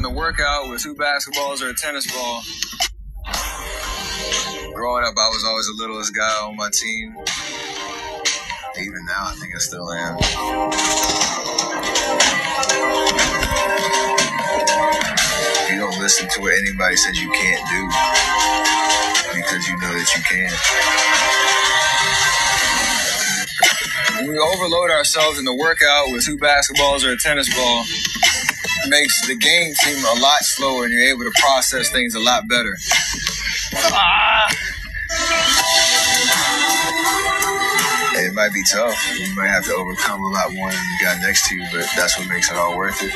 in the workout with two basketballs or a tennis ball. Growing up, I was always the littlest guy on my team. Even now, I think I still am. You don't listen to what anybody says you can't do because you know that you can. We overload ourselves in the workout with two basketballs or a tennis ball, makes the game seem a lot slower and you're able to process things a lot better. Ah! Might be tough. You might have to overcome a lot more than the guy next to you, but that's what makes it all worth it.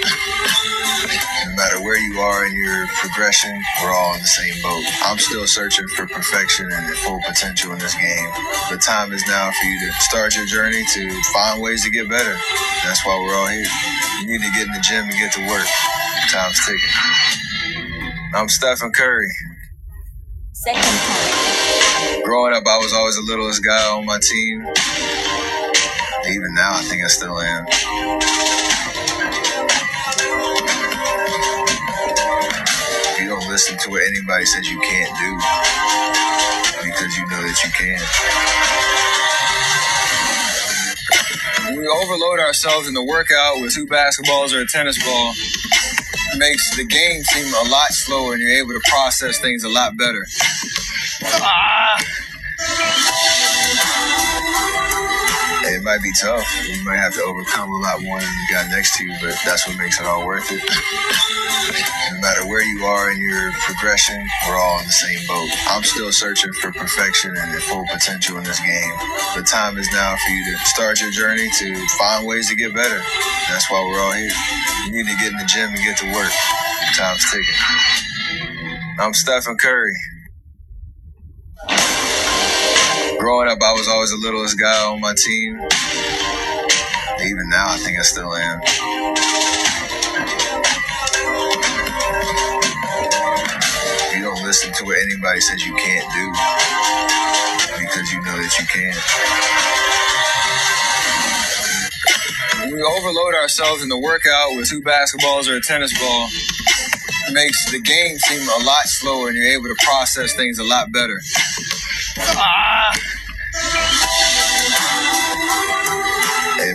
No matter where you are in your progression, we're all in the same boat. I'm still searching for perfection and full potential in this game. The time is now for you to start your journey to find ways to get better. That's why we're all here. You need to get in the gym and get to work. Time's ticking. I'm Stephen Curry. Second time. Growing up, I was always the littlest guy on my team. Even now, I think I still am. You don't listen to what anybody says you can't do because you know that you can. We overload ourselves in the workout with two basketballs or a tennis ball, makes the game seem a lot slower and you're able to process things a lot better. Ah! It might be tough. You might have to overcome a lot more than the guy next to you, but that's what makes it all worth it. Where you are in your progression, we're all in the same boat. I'm still searching for perfection and full potential in this game. The time is now for you to start your journey to find ways to get better. That's why we're all here. You need to get in the gym and get to work. Time's ticking. I'm Stephen Curry. Growing up, I was always the littlest guy on my team. Even now, I think I still am. Anybody says you can't do because you know that you can. We overload ourselves in the workout with two basketballs or a tennis ball, it makes the game seem a lot slower and you're able to process things a lot better. Ah!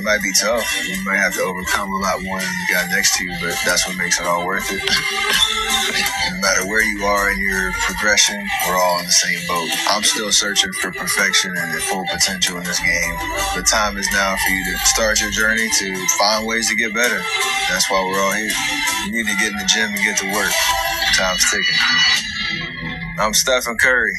Might be tough. You might have to overcome a lot more than the guy next to you, but that's what makes it all worth it. No matter where you are in your progression, we're all in the same boat. I'm still searching for perfection and full potential in this game. The time is now for you to start your journey to find ways to get better. That's why we're all here. You need to get in the gym and get to work. Time's ticking. I'm Stephen Curry.